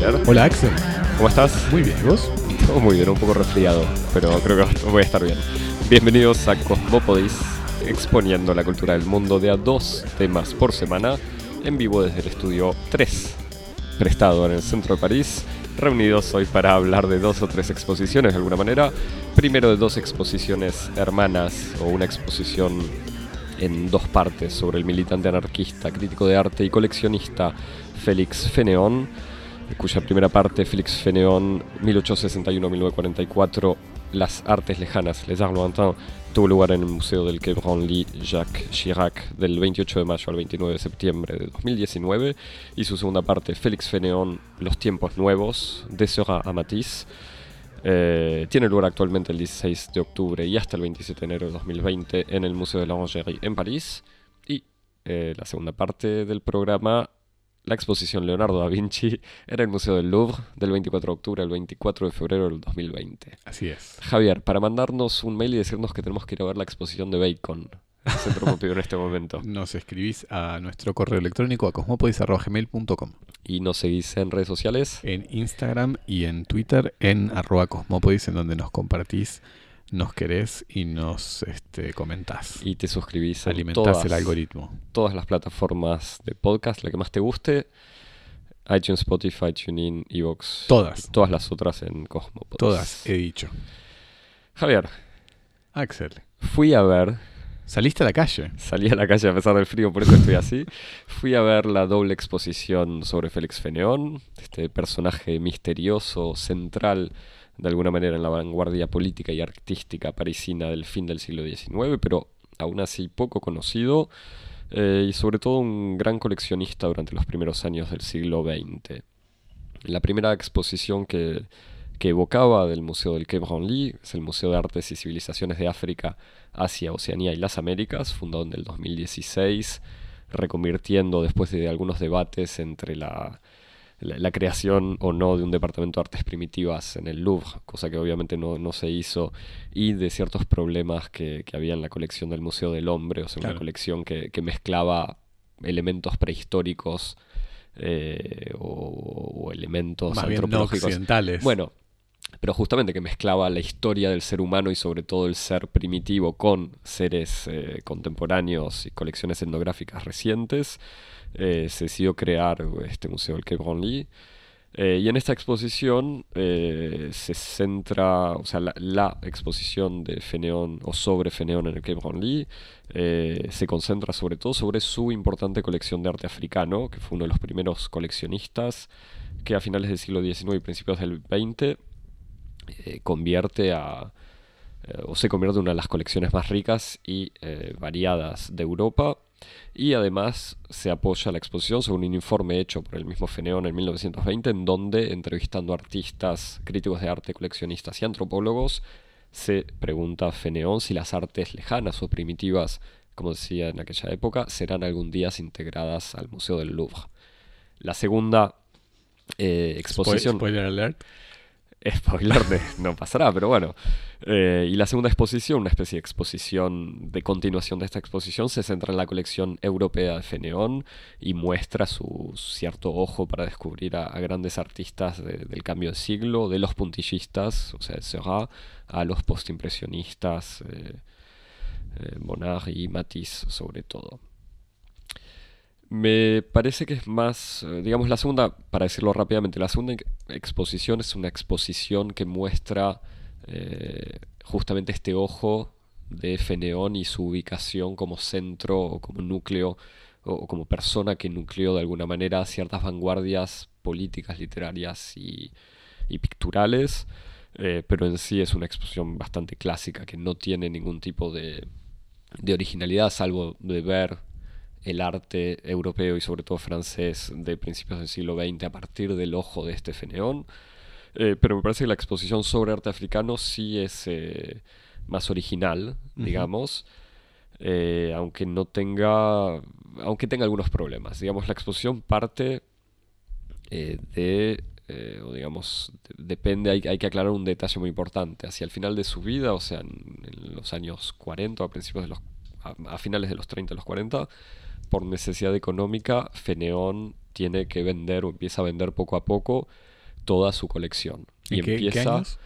Javier. Hola Axel. ¿Cómo estás? Muy bien, ¿y vos? Todo muy bien, un poco resfriado, pero creo que voy a estar bien. Bienvenidos a Cosmopodis, exponiendo la cultura del mundo de a dos temas por semana, en vivo desde el estudio 3, prestado en el centro de París. Reunidos hoy para hablar de dos o tres exposiciones de alguna manera. Primero de dos exposiciones hermanas o una exposición en dos partes sobre el militante anarquista, crítico de arte y coleccionista Félix Fénéon, cuya primera parte, Félix Fénéon, 1861-1944, Las Artes Lejanas, Les Arts Lointains, tuvo lugar en el Museo del Quai Branly Jacques Chirac del 28 de mayo al 29 de septiembre de 2019, y su segunda parte, Félix Fénéon, Los Tiempos Nuevos, de Seurat a Matisse, eh, tiene lugar actualmente el 16 de octubre y hasta el 27 de enero de 2020 en el Museo de la Orangerie en París. Y eh, la segunda parte del programa, la exposición Leonardo da Vinci en el Museo del Louvre del 24 de octubre al 24 de febrero del 2020. Así es. Javier, para mandarnos un mail y decirnos que tenemos que ir a ver la exposición de Bacon. Centro Pompidou en este momento. Nos escribís a nuestro correo electrónico a cosmopodis.gmail.com Y nos seguís en redes sociales. En Instagram y en Twitter en arroba cosmopodis en donde nos compartís, nos querés y nos este, comentás. Y te suscribís Alimentás todas, el algoritmo. todas las plataformas de podcast, la que más te guste. iTunes, Spotify, TuneIn, Evox. Todas. Todas las otras en Cosmopodis. Todas, he dicho. Javier, Axel, fui a ver, ¿saliste a la calle? salí a la calle a pesar del frío, por eso estoy así. Fui a ver la doble exposición sobre Félix Fénéon, este personaje misterioso, central de alguna manera en la vanguardia política y artística parisina del fin del siglo XIX, pero aún así poco conocido eh, y sobre todo un gran coleccionista durante los primeros años del siglo XX. La primera exposición que, que evocaba del Museo del Quai Branly es el Museo de Artes y Civilizaciones de África, Asia, Oceanía y las Américas, fundado en el 2016, reconvirtiendo después de algunos debates entre la, la, la creación o no de un departamento de artes primitivas en el Louvre, cosa que obviamente no, no se hizo, y de ciertos problemas que, que había en la colección del Museo del Hombre, o sea, una colección que, que mezclaba elementos prehistóricos eh, o, o elementos Más bien no antropológicos. occidentales. Bueno, pero justamente que mezclaba la historia del ser humano y sobre todo el ser primitivo con seres eh, contemporáneos y colecciones etnográficas recientes, eh, se decidió crear este museo del Quai Branly. Eh, y en esta exposición eh, se centra, o sea, la, exposición de Fénéon o sobre Fénéon en el Quai Branly se concentra sobre todo sobre su importante colección de arte africano, que fue uno de los primeros coleccionistas que a finales del siglo XIX y principios del XX eh, convierte a, eh, o se convierte en una de las colecciones más ricas y eh, variadas de Europa. Y además se apoya la exposición sobre un informe hecho por el mismo Feneón en 1920, en donde, entrevistando artistas, críticos de arte, coleccionistas y antropólogos, se pregunta a Feneón si las artes lejanas o primitivas, como decía en aquella época, serán algún día integradas al Museo del Louvre. La segunda eh, exposición... Spoiler alert. Spoiler de no pasará, pero bueno. Eh, y la segunda exposición, una especie de exposición de continuación de esta exposición, se centra en la colección europea de Feneón y muestra su cierto ojo para descubrir a, grandes artistas de- del cambio de siglo, de los puntillistas, o sea, de Seurat, a los postimpresionistas, eh, eh, Bonnard y Matisse sobre todo. Me parece que es más, eh, digamos, la segunda, para decirlo rápidamente, la segunda ex- exposición es una exposición que muestra eh, justamente este ojo de Feneón y su ubicación como centro o como núcleo o, o como persona que nucleó de alguna manera ciertas vanguardias políticas, literarias y, y picturales, eh, pero en sí es una exposición bastante clásica que no tiene ningún tipo de, de originalidad, salvo de ver el arte europeo y sobre todo francés de principios del siglo XX a partir del ojo de este Feneón. Eh, pero me parece que la exposición sobre arte africano sí es eh, más original, digamos, eh, aunque no tenga, aunque tenga algunos problemas. Digamos, la exposición parte de, o digamos, de- depende, hay, hay que aclarar un detalle muy importante. Hacia el final de su vida, o sea, en, en los años 40 o a principios de los, a, a finales de los 30, los 40, por necesidad económica, Feneón tiene que vender o empieza a vender poco a poco toda su colección. Y ¿En qué- qué empieza años?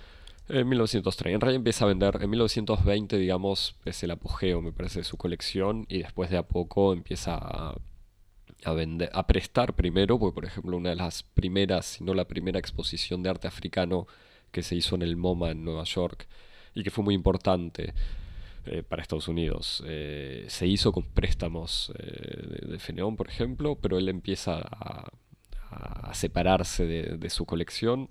en 1930. En realidad empieza a vender en 1920, digamos, es el apogeo, me parece, de su colección y después de a poco empieza a, a vender, a prestar primero, porque por ejemplo una de las primeras, si no la primera exposición de arte africano que se hizo en el MoMA en Nueva York y que fue muy importante eh, para Estados Unidos. Eh, se hizo con préstamos eh, de, Feneón, por ejemplo, pero él empieza a, separarse de, de su colección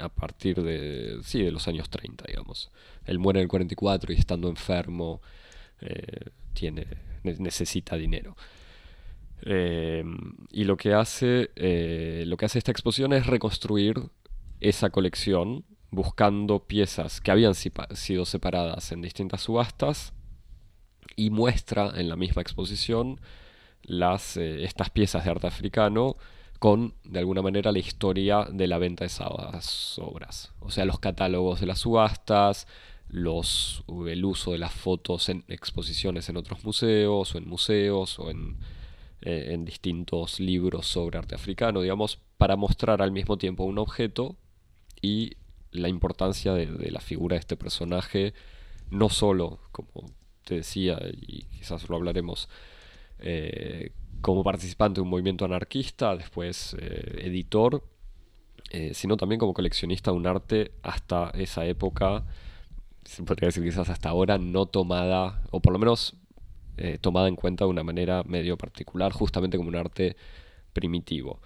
a partir de, sí, de los años 30, digamos. Él muere en el 44 y estando enfermo tiene, ne- necesita dinero. Y lo que hace lo que hace esta exposición es reconstruir esa colección buscando piezas que habían sido separadas en distintas subastas y muestra en la misma exposición las, eh, estas piezas de arte africano con, de alguna manera, la historia de la venta de esas obras. O sea, los catálogos de las subastas, los, el uso de las fotos en exposiciones en otros museos o en museos o en, eh, en distintos libros sobre arte africano, digamos, para mostrar al mismo tiempo un objeto y la importancia de, la figura de este personaje, no solo, como te decía, y quizás lo hablaremos, eh, como participante de un movimiento anarquista, después eh, editor, eh, sino también como coleccionista de un arte hasta esa época, se podría decir quizás hasta ahora, no tomada, o por lo menos tomada en cuenta de una manera medio particular, justamente como un arte primitivo.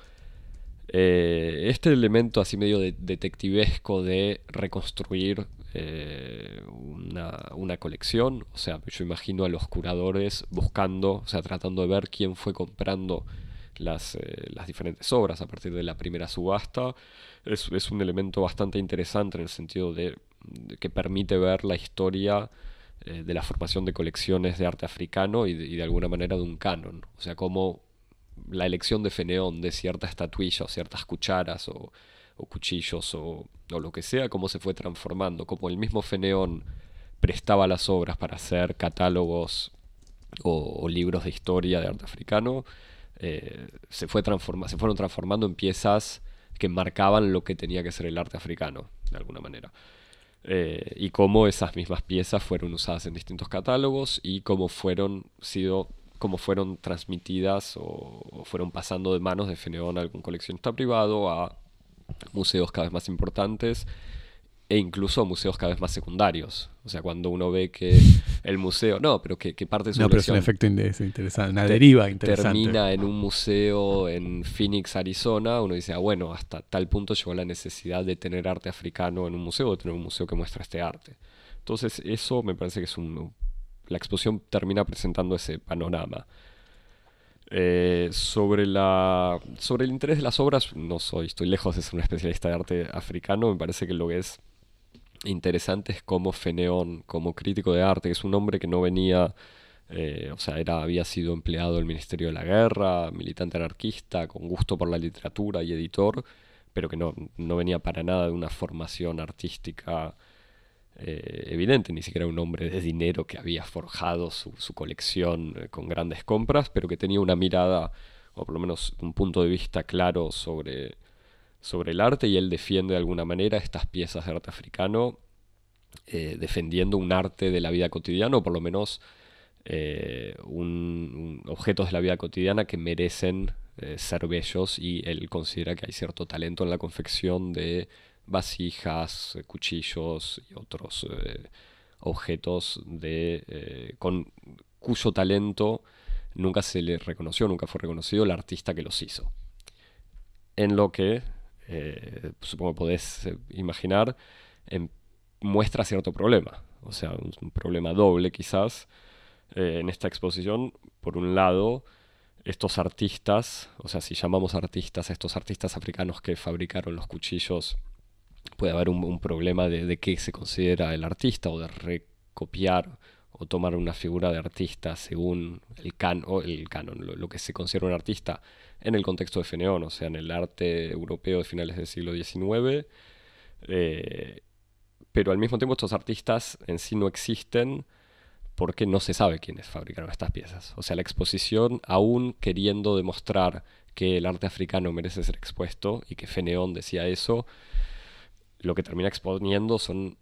Eh, este elemento así medio de- detectivesco de reconstruir eh, una, una colección, o sea, yo imagino a los curadores buscando, o sea, tratando de ver quién fue comprando las, eh, las diferentes obras a partir de la primera subasta, es, un elemento bastante interesante en el sentido de, que permite ver la historia de la formación de colecciones de arte africano y de, y de alguna manera de un canon, o sea, cómo la elección de Feneón de cierta estatuilla o ciertas cucharas o, cuchillos o, lo que sea, cómo se fue transformando, como el mismo Feneón prestaba las obras para hacer catálogos o, o libros de historia de arte africano, eh, se, fue transforma se fueron transformando en piezas que marcaban lo que tenía que ser el arte africano, de alguna manera. Eh, y cómo esas mismas piezas fueron usadas en distintos catálogos y cómo fueron sido cómo fueron transmitidas o, o fueron pasando de manos de Feneón a algún coleccionista privado a museos cada vez más importantes e incluso museos cada vez más secundarios. O sea, cuando uno ve que el museo, no, pero que, que parte de su No, pero es un efecto interesante, una deriva interesante. termina en un museo en Phoenix, Arizona, uno dice, ah, bueno, hasta tal punto llegó la necesidad de tener arte africano en un museo, de tener un museo que muestra este arte. Entonces, eso me parece que es un... La exposición termina presentando ese panorama. Eh, sobre, la, sobre el interés de las obras, no soy, estoy lejos de ser un especialista de arte africano, me parece que lo que es interesante es cómo Feneón, como crítico de arte, que es un hombre que no venía, eh, o sea, era, había sido empleado del Ministerio de la Guerra, militante anarquista, con gusto por la literatura y editor, pero que no, no venía para nada de una formación artística eh, evidente, ni siquiera un hombre de dinero que había forjado su, su colección eh, con grandes compras, pero que tenía una mirada, o por lo menos un punto de vista claro sobre, sobre el arte y él defiende de alguna manera estas piezas de arte africano, eh, defendiendo un arte de la vida cotidiana, o por lo menos un, objetos de la vida cotidiana que merecen ser bellos y él considera que hay cierto talento en la confección de vasijas, cuchillos y otros eh, objetos de, eh, con cuyo talento nunca se le reconoció, nunca fue reconocido el artista que los hizo. En lo que, eh, supongo que podés imaginar, em- muestra cierto problema, o sea, un, un problema doble quizás en esta exposición. Por un lado, estos artistas, o sea, si llamamos artistas estos artistas africanos que fabricaron los cuchillos, puede haber un, problema de, de qué se considera el artista o de recopiar o tomar una figura de artista según el, can, o el canon, lo, lo que se considera un artista en el contexto de Feneón, o sea, en el arte europeo de finales del siglo XIX. eh, pero al mismo tiempo estos artistas en sí no existen porque no se sabe quiénes fabricaron estas piezas. O sea, la exposición, aún queriendo demostrar que el arte africano merece ser expuesto y que Feneón decía eso, lo que termina exponiendo son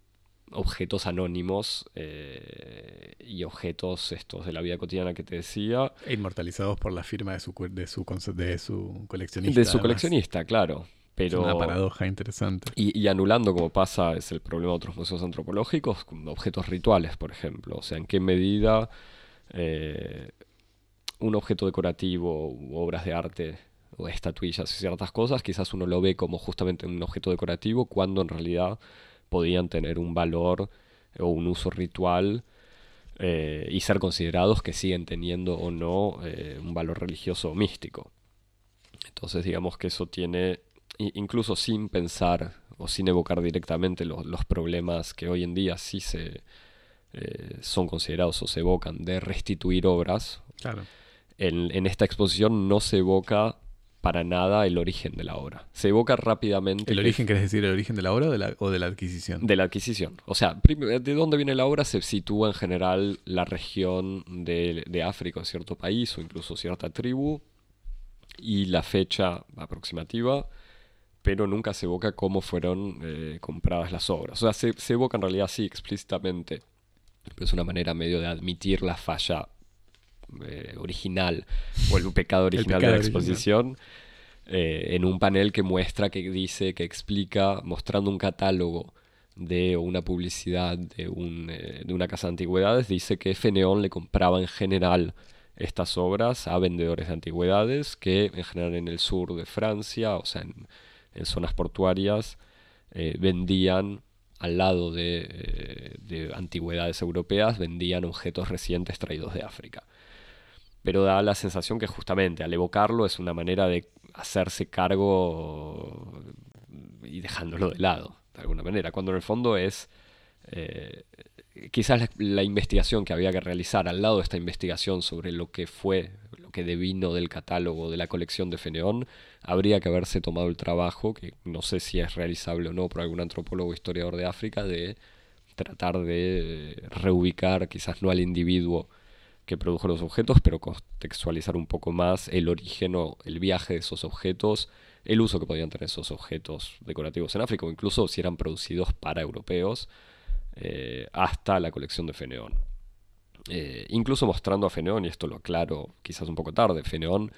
objetos anónimos eh, y objetos estos de la vida cotidiana que te decía. Inmortalizados por la firma de su, de su, de su coleccionista. De su coleccionista, claro. Pero, una paradoja interesante. Y, anulando, como pasa, es el problema de otros museos antropológicos, objetos rituales, por ejemplo. O sea, en qué medida eh, un objeto decorativo u obras de arte estatuillas y ciertas cosas, quizás uno lo ve como justamente un objeto decorativo cuando en realidad podían tener un valor o un uso ritual eh, y ser considerados que siguen teniendo o no eh, un valor religioso o místico. Entonces digamos que eso tiene, incluso sin pensar o sin evocar directamente los, problemas que hoy en día sí se eh, son considerados o se evocan de restituir obras. Claro. En, en, esta exposición no se evoca para nada el origen de la obra. Se evoca rápidamente. ¿El origen quieres decir el origen de la obra o de la, o de la adquisición? De la adquisición. O sea, de dónde viene la obra se sitúa en general la región de, de África, cierto país o incluso cierta tribu y la fecha aproximativa, pero nunca se evoca cómo fueron eh, compradas las obras. O sea, se, se evoca en realidad sí explícitamente, pero es una manera medio de admitir la falla eh, original o el pecado original de la exposición eh, en un panel que muestra, que dice, que explica, mostrando un catálogo de una publicidad de, un, eh, de una casa de antigüedades, dice que Feneón le compraba en general estas obras a vendedores de antigüedades que en general en el sur de Francia, o sea, en, zonas portuarias, vendían al lado de, de, antigüedades europeas, vendían objetos recientes traídos de África pero da la sensación que justamente al evocarlo es una manera de hacerse cargo y dejándolo de lado, de alguna manera, cuando en el fondo es eh, quizás la, investigación que había que realizar al lado de esta investigación sobre lo que fue, lo que devino del catálogo de la colección de Feneón, habría que haberse tomado el trabajo, que no sé si es realizable o no por algún antropólogo o historiador de África, de tratar de reubicar quizás no al individuo que produjo los objetos, pero contextualizar un poco más el origen o el viaje de esos objetos, el uso que podían tener esos objetos decorativos en África, incluso si eran producidos para europeos, eh, hasta la colección de Feneón. Eh, incluso mostrando a Feneón, y esto lo aclaro quizás un poco tarde, Feneón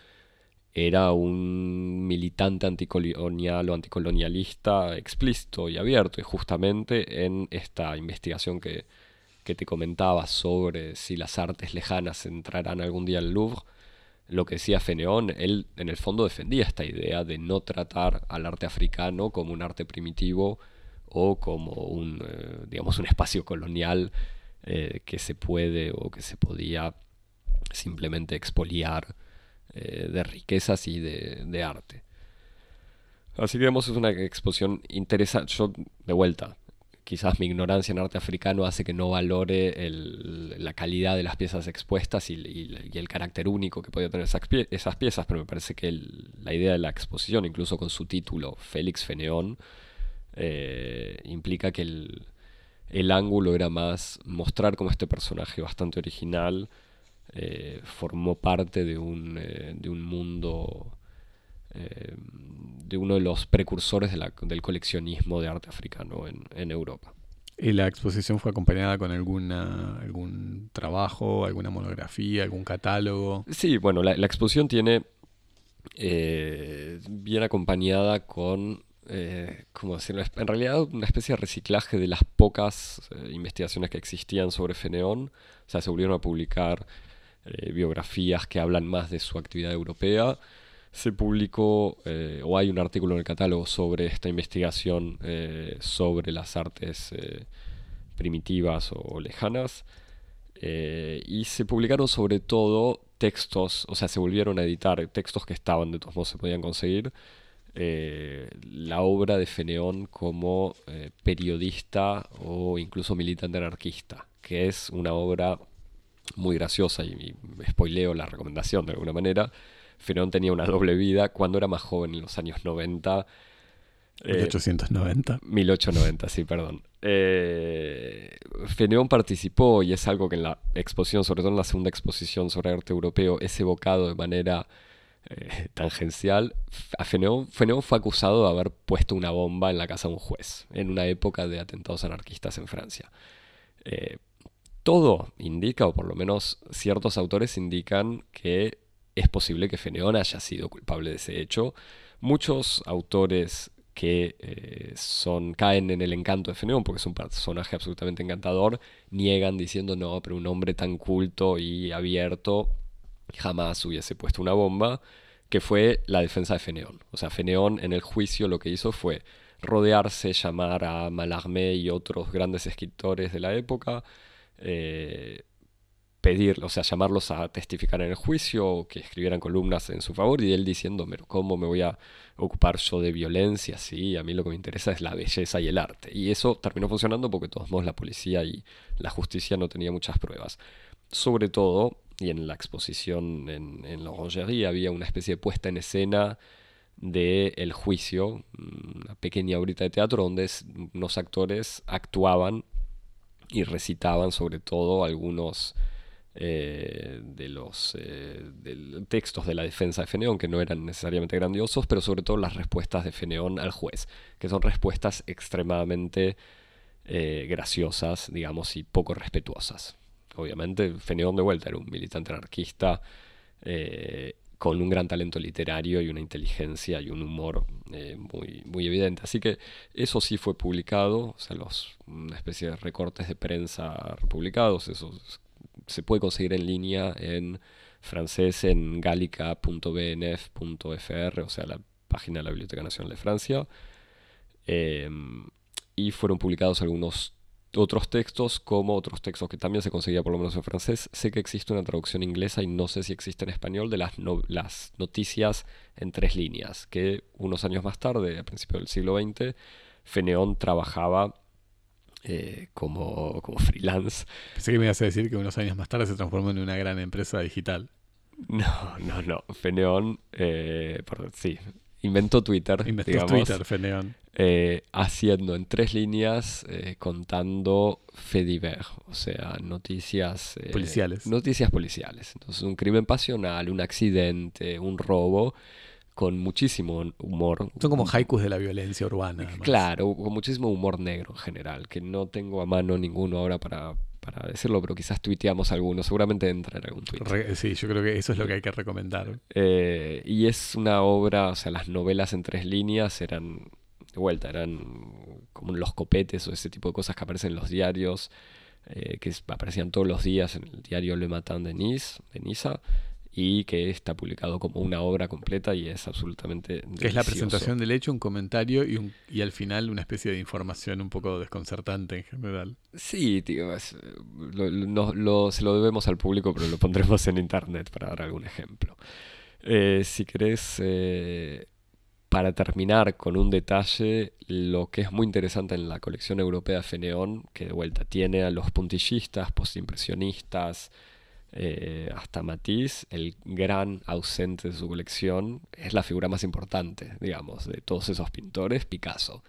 era un militante anticolonial o anticolonialista explícito y abierto, y justamente en esta investigación que que te comentaba sobre si las artes lejanas entrarán algún día al Louvre, lo que decía Feneón, él en el fondo defendía esta idea de no tratar al arte africano como un arte primitivo o como un, eh, digamos, un espacio colonial eh, que se puede o que se podía simplemente expoliar eh, de riquezas y de, de arte. Así que vemos es una exposición interesante. Yo, de vuelta, quizás mi ignorancia en arte africano hace que no valore la calidad de las piezas expuestas y, el carácter único que podía tener esas, piezas, pero me parece que la idea de la exposición, incluso con su título, Félix Feneón, eh, implica que el, ángulo era más mostrar cómo este personaje bastante original eh, formó parte de un, eh, de un mundo de uno de los precursores del coleccionismo de arte africano en, Europa. ¿Y la exposición fue acompañada con alguna, algún trabajo, alguna monografía, algún catálogo? Sí, bueno, la, exposición tiene eh, bien acompañada con, eh, ¿cómo decirlo? En realidad una especie de reciclaje de las pocas eh, investigaciones que existían sobre Feneón. O sea, se volvieron a publicar biografías que hablan más de su actividad europea se publicó eh, o hay un artículo en el catálogo sobre esta investigación eh, sobre las artes eh, primitivas o lejanas y se publicaron sobre todo textos, o sea, se volvieron a editar textos que estaban, de todos modos se podían conseguir, la obra de Feneón como periodista o incluso militante anarquista, que es una obra muy graciosa y, y spoileo la recomendación de alguna manera, Feneón tenía una doble vida. Cuando era más joven, en los años 90, 1890. 1890, sí, perdón. Eh, Feneón participó, y es algo que en la exposición, sobre todo en la segunda exposición sobre arte europeo, es evocado de manera eh, tangencial. A Feneón, Feneón fue acusado de haber puesto una bomba en la casa de un juez, en una época de atentados anarquistas en Francia. Eh, todo indica, o por lo menos ciertos autores indican, que es posible que Feneón haya sido culpable de ese hecho. Muchos autores que eh, son, caen en el encanto de Feneón, porque es un personaje absolutamente encantador, niegan diciendo no, pero un hombre tan culto y abierto jamás hubiese puesto una bomba, que fue la defensa de Feneón. O sea, Feneón en el juicio lo que hizo fue rodearse, llamar a Mallarmé y otros grandes escritores de la época, eh, pedir, o sea, llamarlos a testificar en el juicio, que escribieran columnas en su favor, y él diciendo, pero ¿cómo me voy a ocupar yo de violencia? Sí, a mí lo que me interesa es la belleza y el arte. Y eso terminó funcionando porque de todos modos la policía y la justicia no tenían muchas pruebas. Sobre todo, y en la exposición en, en la había una especie de puesta en escena de El Juicio, una pequeña obrita de teatro donde unos actores actuaban y recitaban sobre todo algunos eh, de los eh, textos de la defensa de Feneón, que no eran necesariamente grandiosos, pero sobre todo las respuestas de Feneón al juez, que son respuestas extremadamente eh, graciosas, digamos, y poco respetuosas. Obviamente, Feneón de vuelta era un militante anarquista con un gran talento literario y una inteligencia y un humor muy, muy evidente. Así que eso sí fue publicado, o sea, los, una especie de recortes de prensa republicados, esos se puede conseguir en línea en francés en gallica.bnf.fr, o sea, la página de la Biblioteca Nacional de Francia. Em, y fueron publicados algunos otros textos, como otros textos que también se conseguía por lo menos en francés. Sé que existe una traducción inglesa y no sé si existe en español de las, las noticias en tres líneas, que unos años más tarde, a principios del siglo XX, Feneón trabajaba eh, como, como freelance. Pensé que me ibas a decir que unos años más tarde se transformó en una gran empresa digital. No, no, no. Feneón, eh, sí, inventó Twitter. Inventó Twitter, Feneón. Eh, haciendo en tres líneas, eh, contando Fediver, o sea, noticias policiales. Noticias policiales. Entonces, un crimen pasional, un accidente, un robo con muchísimo humor. Son como haikus de la violencia urbana. Claro, con muchísimo humor negro en general, que no tengo a mano ninguno ahora para, para decirlo, pero quizás tuiteamos alguno, seguramente entra en algún tweet. sí, yo creo que eso es lo que hay que recomendar. Eh, y es una obra, o sea, las novelas en tres líneas eran, de vuelta, eran como los copetes o ese tipo de cosas que aparecen en los diarios, eh, que aparecían todos los días en el diario Le Matin de Nice, de Niza y que está publicado como una obra completa y es absolutamente... Que es la presentación del hecho, un comentario y, un, y al final una especie de información un poco desconcertante en general. Sí, tío, se lo debemos al público, pero lo pondremos en internet para dar algún ejemplo. Eh, si querés, eh, para terminar con un detalle, lo que es muy interesante en la colección europea Feneón, que de vuelta tiene a los puntillistas, postimpresionistas, eh, hasta Matisse, el gran ausente de su colección, es la figura más importante, digamos, de todos esos pintores, Picasso.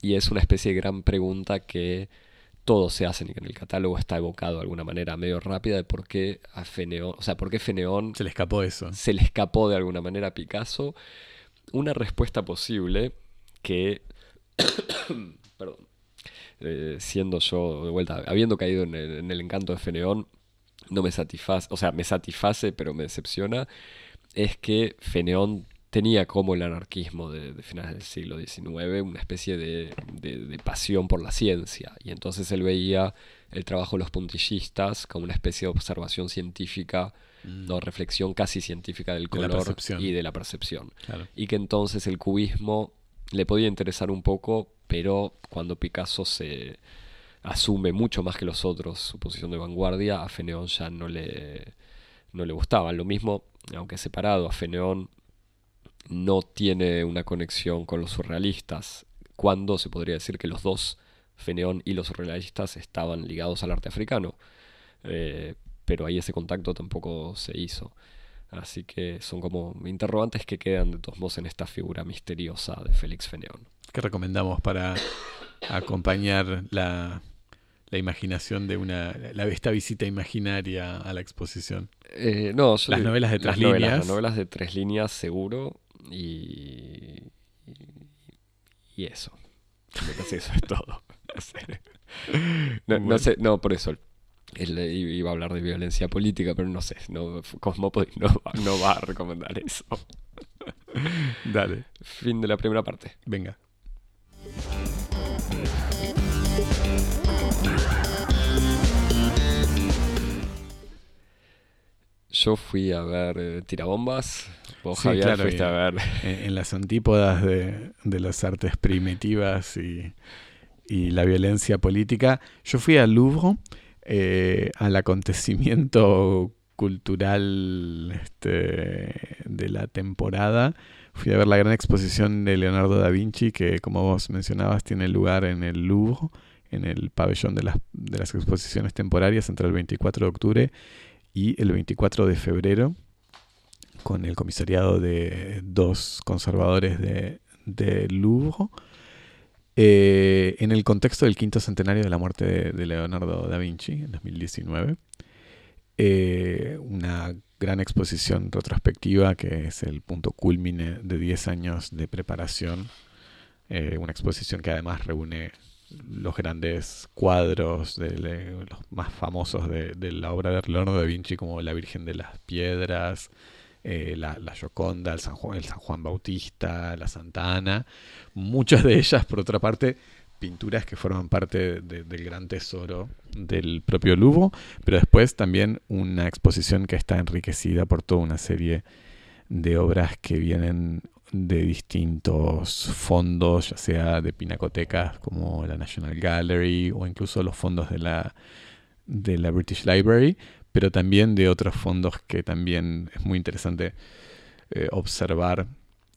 Y es una especie de gran pregunta que todos se hacen y que en el catálogo está evocado de alguna manera medio rápida de por qué a Feneón, o sea, por qué Feneón se le escapó eso. Se le escapó de alguna manera a Picasso. Una respuesta posible que, perdón, eh, siendo yo de vuelta, habiendo caído en el, en el encanto de Feneón, no me satisface, o sea, me satisface, pero me decepciona, es que Feneón tenía como el anarquismo de, finales del siglo XIX una especie de, pasión por la ciencia. Y entonces él veía el trabajo de los puntillistas como una especie de observación científica, mm. no reflexión casi científica del color y de la percepción. Y que entonces el cubismo le podía interesar un poco, pero cuando Picasso se, asume mucho más que los otros su posición de vanguardia, a Feneón ya no le, no le gustaba. Lo mismo, aunque separado, a Feneón no tiene una conexión con los surrealistas, cuando se podría decir que los dos, Feneón y los surrealistas, estaban ligados al arte africano. Eh, pero ahí ese contacto tampoco se hizo. Así que son como interrogantes que quedan de todos modos en esta figura misteriosa de Félix Feneón. ¿Qué recomendamos para acompañar la, la imaginación de una la, esta visita imaginaria a la exposición? Eh, no, yo Las digo- novelas de tres las novelas, líneas. las novelas de tres líneas seguro y, y eso. Eso es todo. No sé. No, no Bueno. sé, no, por eso. Él iba a hablar de violencia política, pero no sé. No, Cosmópolis no, no va a recomendar eso. Dale, Fin de la primera parte. venga. Yo fui a ver eh, Tirabombas. Vos, Sí, Javier, claro, fuiste y- a ver. En, en las antípodas de, de las artes primitivas y, y la violencia política, yo fui al Louvre, eh, al acontecimiento cultural este, de la temporada. Fui a ver la gran exposición de Leonardo da Vinci, que como vos mencionabas tiene lugar en el Louvre, en el pabellón de las, de las exposiciones temporarias entre el 24 de octubre y el 24 de febrero con el comisariado de dos conservadores de, de Louvre, eh, en el contexto del quinto centenario de la muerte de, Leonardo da Vinci en 2019. Eh, una gran exposición retrospectiva que es el punto culmine de 10 años de preparación. Eh, una exposición que además reúne los grandes cuadros, de, los más famosos de, la obra de Leonardo da Vinci, como La Virgen de las Piedras, eh, la, la Gioconda, el San, Juan, el San Juan Bautista, la Santa Ana. Muchas de ellas, por otra parte, pinturas que forman parte de- del gran tesoro del propio Louvre, pero después también una exposición que está enriquecida por toda una serie de obras que vienen de distintos fondos, ya sea de pinacotecas como la National Gallery o incluso los fondos de la, de la British Library, pero también de otros fondos que también es muy interesante eh, observar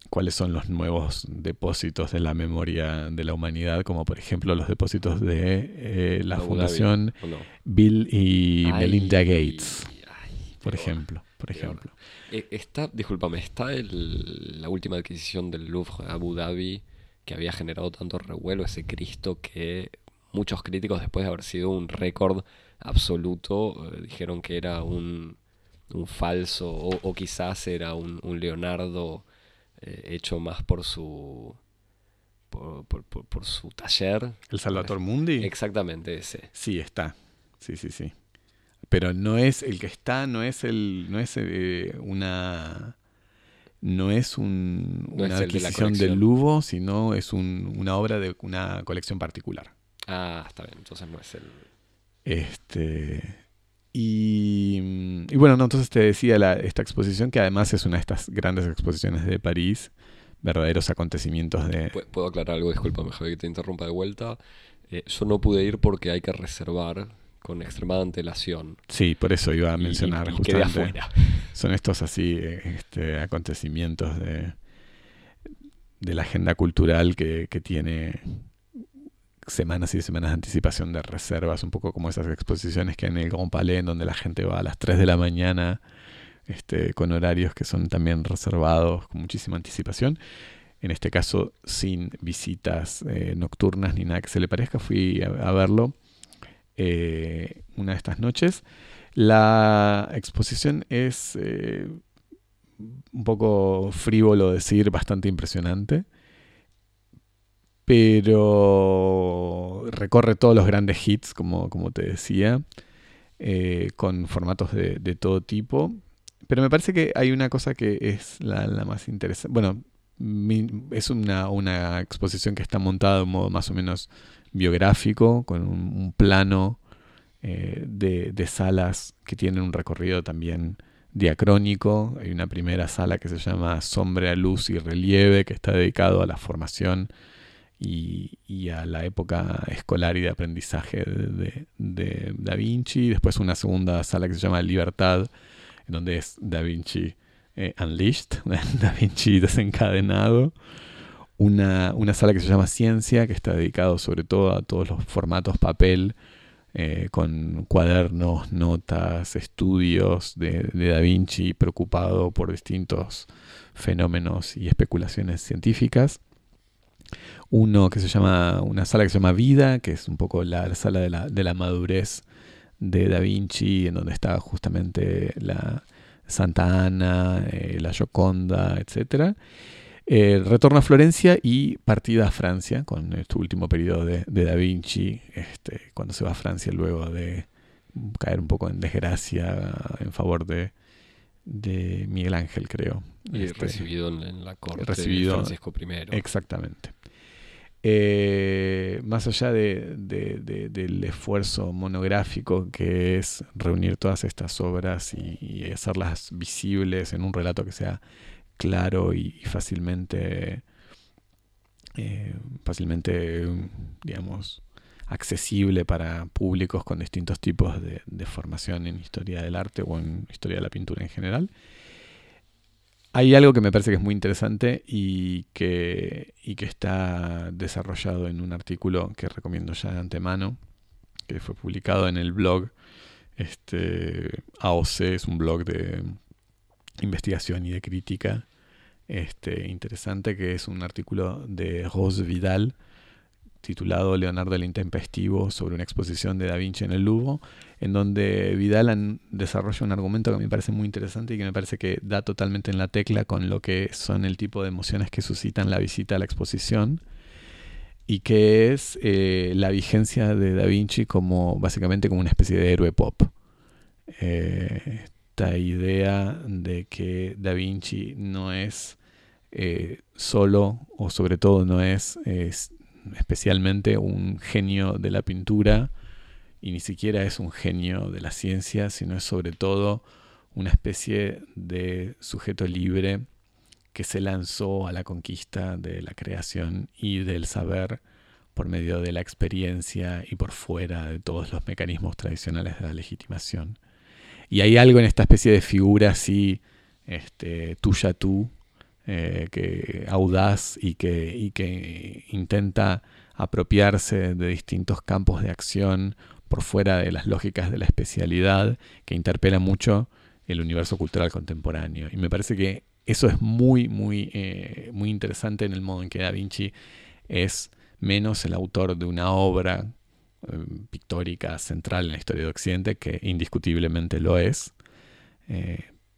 cuáles son los nuevos depósitos de la memoria de la humanidad, como por ejemplo los depósitos de eh, la Fundación. Bill y Ay, Melinda Gates, por ejemplo. Por ejemplo. Eh, Está, discúlpame, está el- la última adquisición del Louvre Abu Dhabi que había generado tanto revuelo, ese Cristo que muchos críticos después de haber sido un récord absoluto eh, dijeron que era un, un falso o, o quizás era un, un Leonardo eh, hecho más por su por, por- por- por su taller. El Salvator Mundi. Exactamente ese. Sí, está. Sí, sí, sí. Pero no es el que está, no es el, no es eh, una, no es un, No una es el de adquisición del. Louvre, sino es un- una obra de una colección particular. Ah, está bien, entonces no es el... Este y, y bueno, no, entonces te decía la- esta exposición que además es una de estas grandes exposiciones de París, verdaderos acontecimientos de Pu- ¿Puedo aclarar algo? Discúlpame, Javi, que te interrumpa de vuelta. Eh, yo no pude ir porque hay que reservar con extremada antelación. Sí, por eso iba a Y- y- mencionar y, quedé justamente. afuera. Son estos así eh, este, acontecimientos de, de la agenda cultural que, que tiene semanas y semanas de anticipación de reservas, un poco como esas exposiciones que hay en el Grand Palais, en donde la gente va a las 3 de la mañana, este, con horarios que son también reservados con muchísima anticipación. En este caso, sin visitas eh, nocturnas ni nada que se le parezca, fui a, a verlo eh, una de estas noches. La exposición es eh, un poco frívolo decir, bastante impresionante, pero recorre todos los grandes hits, como, como te decía, eh, con formatos de, todo tipo. Pero me parece que hay una cosa que es la, más interesante. Bueno, es una, una exposición que está montada de un modo más o menos biográfico, con un, plano eh, de, de salas que tienen un recorrido también diacrónico. Hay una primera sala que se llama Sombra, Luz y Relieve, que está dedicado a la formación y, y a la época escolar y de aprendizaje de, de- de Da Vinci. Después una segunda sala que se llama Libertad, en donde es Da Vinci eh, Unleashed, Da Vinci desencadenado. Una, una sala que se llama Ciencia, que está dedicado sobre todo a todos los formatos papel eh, con cuadernos, notas, estudios de, de, Da Vinci, preocupado por distintos fenómenos y especulaciones científicas. Uno que se llama, una sala que se llama Vida, que es un poco la, sala de la, de la madurez de Da Vinci, en donde está justamente la Santa Ana, eh, la Gioconda, etc. Eh, retorno a Florencia y partida a Francia, con este último periodo de, Da Vinci, este, cuando se va a Francia luego de caer un poco en desgracia en favor de, de Miguel Ángel, creo. Y este, recibido en, la corte de Francisco I. Exactamente. Eh, más allá de, del esfuerzo monográfico que es reunir todas estas obras y, hacerlas visibles en un relato que sea claro y, fácilmente, eh, fácilmente, digamos, accesible para públicos con distintos tipos de formación en historia del arte o en historia de la pintura en general. Hay algo que me parece que es muy interesante y que, que está desarrollado en un artículo que recomiendo ya de antemano, que fue publicado en el blog. Este, AOC es un blog de investigación y de crítica este, interesante, que es un artículo de Rose Vidal, titulado Leonardo el Intempestivo sobre una exposición de Da Vinci en el Louvre, en donde Vidal desarrolla un argumento que me parece muy interesante y que me parece que da totalmente en la tecla con lo que son el tipo de emociones que suscitan la visita a la exposición y que es eh, la vigencia de Da Vinci como básicamente como una especie de héroe pop. Eh, esta idea de que Da Vinci no es eh, solo o sobre todo no es especialmente un genio de la pintura y ni siquiera es un genio de la ciencia, sino es sobre todo una especie de sujeto libre que se lanzó a la conquista de la creación y del saber por medio de la experiencia y por fuera de todos los mecanismos tradicionales de la legitimación. Y hay algo en esta especie de figura así, este, tuya tú, eh, que audaz y que, y que intenta apropiarse de distintos campos de acción por fuera de las lógicas de la especialidad, que interpela mucho el universo cultural contemporáneo. Y me parece que eso es muy, muy, eh, muy interesante en el modo en que Da Vinci es menos el autor de una obra eh, pictórica central en la historia de Occidente, que indiscutiblemente lo es,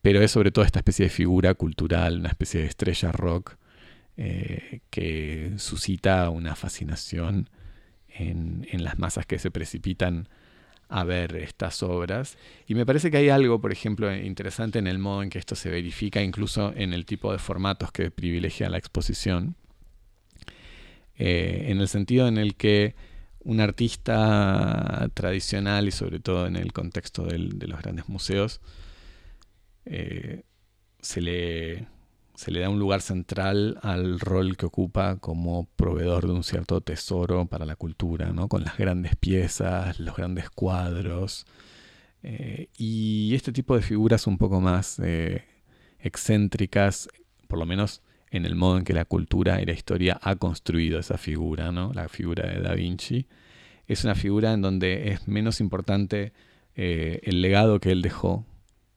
pero es sobre todo esta especie de figura cultural, una especie de estrella rock eh, que suscita una fascinación en, las masas que se precipitan a ver estas obras. Y me parece que hay algo, por ejemplo, interesante en el modo en que esto se verifica, incluso en el tipo de formatos que privilegia la exposición, eh, en el sentido en el que un artista tradicional y sobre todo en el contexto de los grandes museos, eh, se, le, se le da un lugar central al rol que ocupa como proveedor de un cierto tesoro para la cultura, ¿no? con las grandes piezas, los grandes cuadros. Eh, y este tipo de figuras un poco más eh, excéntricas, por lo menos en el modo en que la cultura y la historia ha construido esa figura, ¿no? la figura de Da Vinci, es una figura en donde es menos importante el legado que él dejó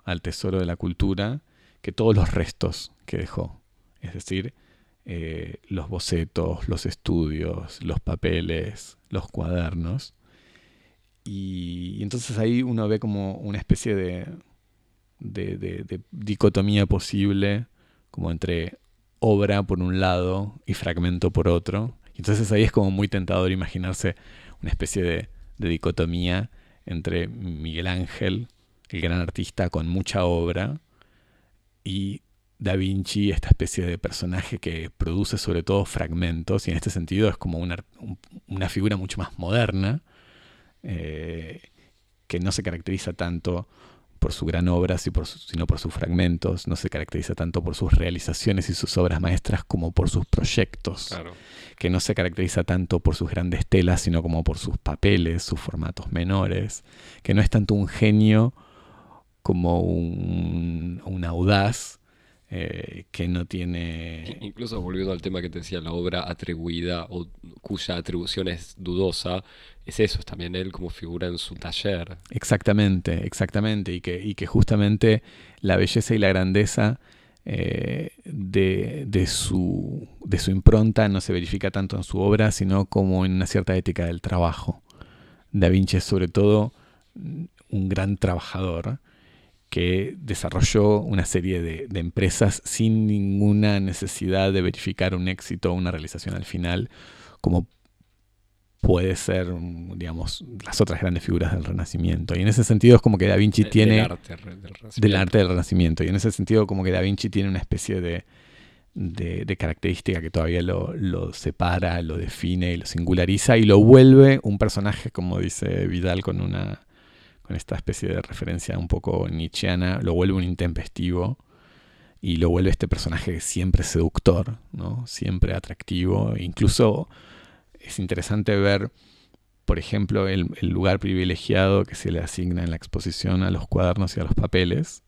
al tesoro de la cultura que todos los restos que dejó. Es decir, eh, los bocetos, los estudios, los papeles, los cuadernos. Y, entonces ahí uno ve como una especie de, de, dicotomía posible, como entre obra por un lado y fragmento por otro. Entonces ahí es como muy tentador imaginarse una especie de, dicotomía entre Miguel Ángel, el gran artista con mucha obra, y Da Vinci, esta especie de personaje que produce sobre todo fragmentos, y en este sentido es como una, una figura mucho más moderna, eh, que no se caracteriza tanto por su gran obra, sino por sus fragmentos, no se caracteriza tanto por sus realizaciones y sus obras maestras como por sus proyectos, que no se caracteriza tanto por sus grandes telas, sino como por sus papeles, sus formatos menores, que no es tanto un genio como un, audaz, eh, que no tiene... Incluso volviendo al tema que te decía, la obra atribuida o cuya atribución es dudosa, es eso, es también él como figura en su taller. Exactamente, exactamente, y que, y que justamente la belleza y la grandeza eh, de, de, su, de su impronta no se verifica tanto en su obra, sino como en una cierta ética del trabajo. Da Vinci es sobre todo un gran trabajador que desarrolló una serie de, empresas sin ninguna necesidad de verificar un éxito o una realización al final, como puede ser, digamos, las otras grandes figuras del Renacimiento. Y en ese sentido es como que Da Vinci tiene... Del arte del, arte del Renacimiento. Y en ese sentido como que Da Vinci tiene una especie de, de, característica que todavía lo, lo, separa, lo define y lo singulariza y lo vuelve un personaje, como dice Vidal, con una con esta especie de referencia un poco nietzscheana, lo vuelve un intempestivo y lo vuelve este personaje siempre seductor, ¿no? siempre atractivo. Incluso es interesante ver, por ejemplo, el, lugar privilegiado que se le asigna en la exposición a los cuadernos y a los papeles,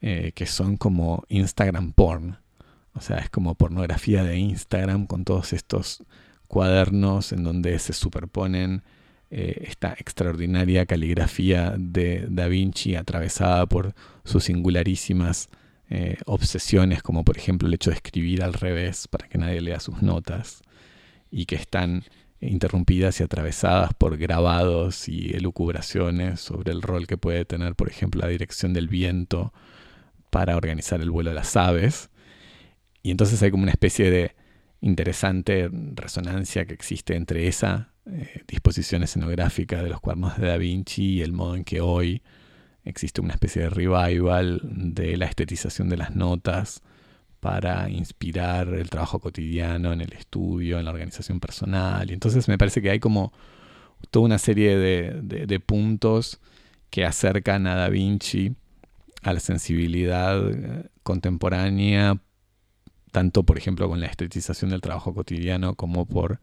eh, que son como Instagram porn. O sea, es como pornografía de Instagram con todos estos cuadernos en donde se superponen eh, esta extraordinaria caligrafía de Da Vinci atravesada por sus singularísimas eh, obsesiones, como por ejemplo el hecho de escribir al revés para que nadie lea sus notas, y que están interrumpidas y atravesadas por grabados y elucubraciones sobre el rol que puede tener, por ejemplo, la dirección del viento para organizar el vuelo de las aves. Y entonces hay como una especie de interesante resonancia que existe entre esa eh, disposición escenográfica de los cuernos de Da Vinci y el modo en que hoy existe una especie de revival de la estetización de las notas para inspirar el trabajo cotidiano en el estudio, en la organización personal. Y entonces me parece que hay como toda una serie de, puntos que acercan a Da Vinci a la sensibilidad eh, contemporánea, tanto por ejemplo con la estetización del trabajo cotidiano como por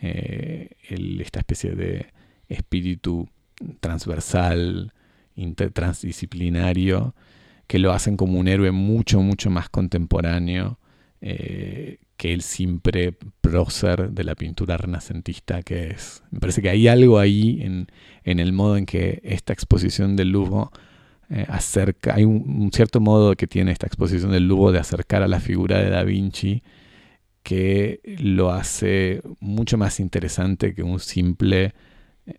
eh, esta especie de espíritu transversal, transdisciplinario, que lo hacen como un héroe mucho, mucho más contemporáneo eh, que el simple prócer de la pintura renacentista que es. Me parece que hay algo ahí en, el modo en que esta exposición del Louvre eh, acerca, hay un, un, cierto modo que tiene esta exposición del Louvre de acercar a la figura de Da Vinci que lo hace mucho más interesante que un simple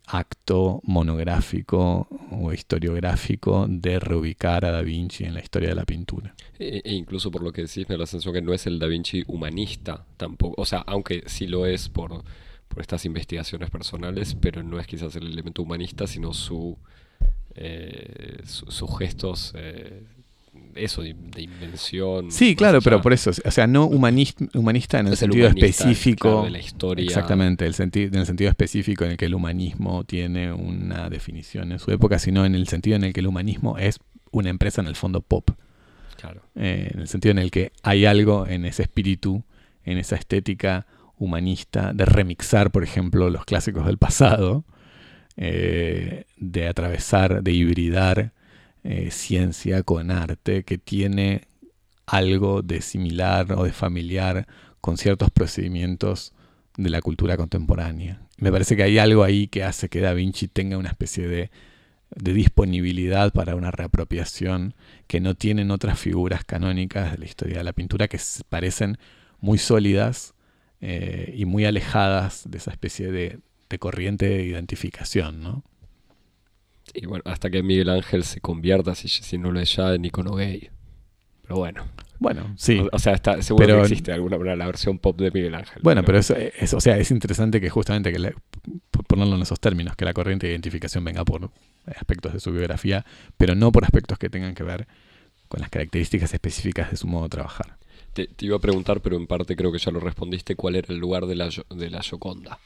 acto monográfico o historiográfico de reubicar a Da Vinci en la historia de la pintura. E, e, incluso por lo que decís, me da la sensación que no es el Da Vinci humanista tampoco. O sea, aunque sí lo es por, por estas investigaciones personales, pero no es quizás el elemento humanista, sino su, eh, sus gestos eh, eso, de, invención. Sí, claro, pero por eso, o sea, no humanista, humanista en el sentido específico. de la historia. Exactamente, el en el sentido específico en el que el humanismo tiene una definición en su época, sino en el sentido en el que el humanismo es una empresa en el fondo pop. Claro. Eh, en el sentido en el que hay algo en ese espíritu, en esa estética humanista, de remixar, por ejemplo, los clásicos del pasado, eh, de atravesar, de hibridar eh, ciencia con arte que tiene algo de similar o de familiar con ciertos procedimientos de la cultura contemporánea. Me parece que hay algo ahí que hace que Da Vinci tenga una especie de, disponibilidad para una reapropiación que no tienen otras figuras canónicas de la historia de la pintura que parecen muy sólidas eh, y muy alejadas de esa especie de, de corriente de identificación, ¿no? Y bueno, hasta que Miguel Ángel se convierta, si, si no lo es ya, en icono gay. Pero bueno. Bueno, sí. O, sea, está, seguro que existe alguna la versión pop de Miguel Ángel. Bueno, pero, eso es, o sea, es interesante que justamente, que ponerlo en esos términos, que la corriente de identificación venga por aspectos de su biografía, pero no por aspectos que tengan que ver con las características específicas de su modo de trabajar. Te, iba a preguntar, pero en parte creo que ya lo respondiste, ¿cuál era el lugar de la, de la Gioconda?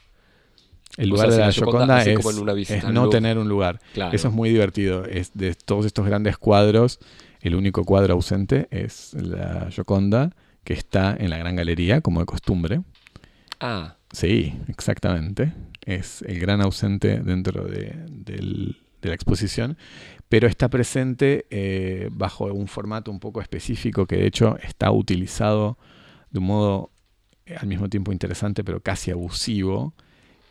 El lugar de la Gioconda es, no tener un lugar. Eso es muy divertido. Es de todos estos grandes cuadros, el único cuadro ausente es la Gioconda, que está en la Gran Galería, como de costumbre. Ah. Sí, exactamente. Es el gran ausente dentro de, de la exposición, pero está presente eh, bajo un formato un poco específico que de hecho está utilizado de un modo eh, al mismo tiempo interesante pero casi abusivo,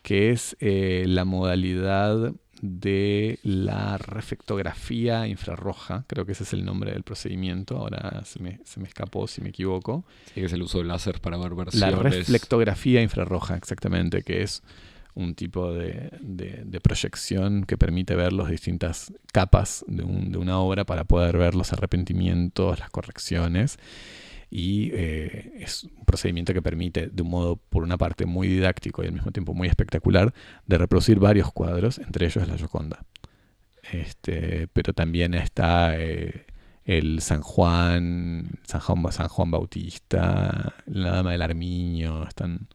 que es eh, la modalidad de la reflectografía infrarroja, creo que ese es el nombre del procedimiento, ahora se me, se me escapó si me equivoco. Sí, que es el uso del láser para ver versiones. La reflectografía infrarroja, exactamente, que es un tipo de, proyección que permite ver las distintas capas de, una obra para poder ver los arrepentimientos, las correcciones. Y eh, es un procedimiento que permite, de un modo, por una parte, muy didáctico y al mismo tiempo muy espectacular, de reproducir varios cuadros, entre ellos la Gioconda. Este, pero también está eh, el San Juan, San Juan, San Juan Bautista, la Dama del Armiño, están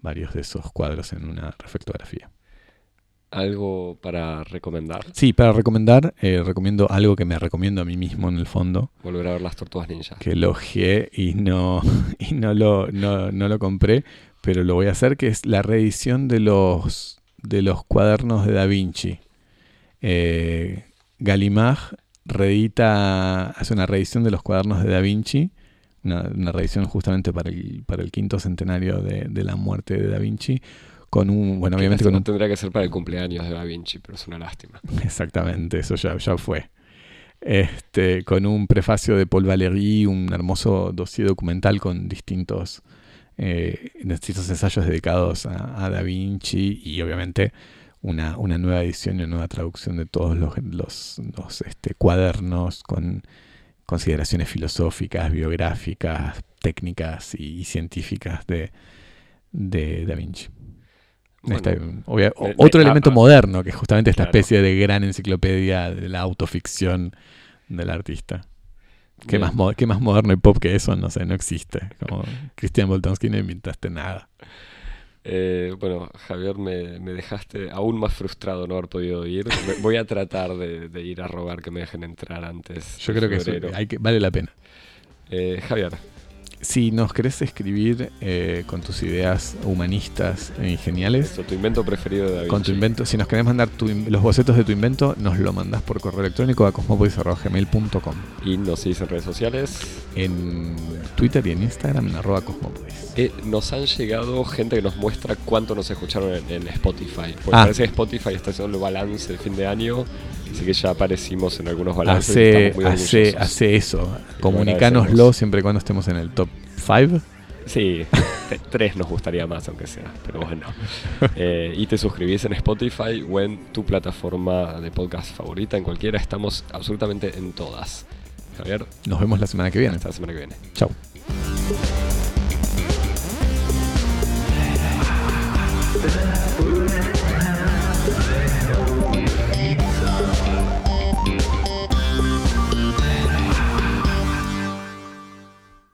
varios de esos cuadros en una reflectografía. ¿Algo para recomendar? Sí, para recomendar, eh, recomiendo algo que me recomiendo a mí mismo en el fondo. Volver a ver las tortugas ninja. Que elogié y no, y no, lo, no, lo compré, pero lo voy a hacer, que es la reedición de los, de los cuadernos de Da Vinci. Eh, Gallimard reedita, hace una reedición de los cuadernos de Da Vinci una, revisión justamente para el, para el quinto centenario de, la muerte de Da Vinci, con un, bueno, obviamente con un... Tendría que ser para el cumpleaños de Da Vinci, pero es una lástima. Exactamente, eso ya, ya fue. Este, con un prefacio de Paul Valéry, un hermoso dossier documental con distintos, eh, distintos ensayos dedicados a, Da Vinci y obviamente una, una, nueva edición y una nueva traducción de todos los, los, los este, cuadernos con consideraciones filosóficas, biográficas, técnicas y, científicas de, de Da Vinci. Otro elemento moderno, que es justamente esta especie de gran enciclopedia de la autoficción del artista. ¿Qué más, ¿Qué más moderno y pop que eso? No sé, no existe. Como Christian Boltonski no inventaste nada. Eh, bueno, Javier, me, dejaste aún más frustrado no haber podido ir. Voy a tratar de, ir a robar que me dejen entrar antes. Yo creo que, hay que vale la pena. Eh, Javier, si nos querés escribir eh, con tus ideas humanistas y geniales. tu invento preferido de David. Con tu invento. Si nos querés mandar los bocetos de tu invento, nos lo mandás por correo electrónico a cosmopolis.gmail.com. Y nos seguís en redes sociales. En Twitter y en Instagram en arroba cosmopolis. Eh, nos han llegado gente que nos muestra cuánto nos escucharon en, Spotify. Porque ah. parece que Spotify está haciendo el balance de fin de año. Así que ya aparecimos en algunos balances. Hace, muy hace, eso. Comunicánoslo siempre y cuando estemos en el top 5. Sí, tres nos gustaría más, aunque sea, pero bueno. Eh, y te suscribís en Spotify o en tu plataforma de podcast favorita, en cualquiera. Estamos absolutamente en todas. Javier. Nos vemos la semana que viene. Hasta la semana que viene. Chao.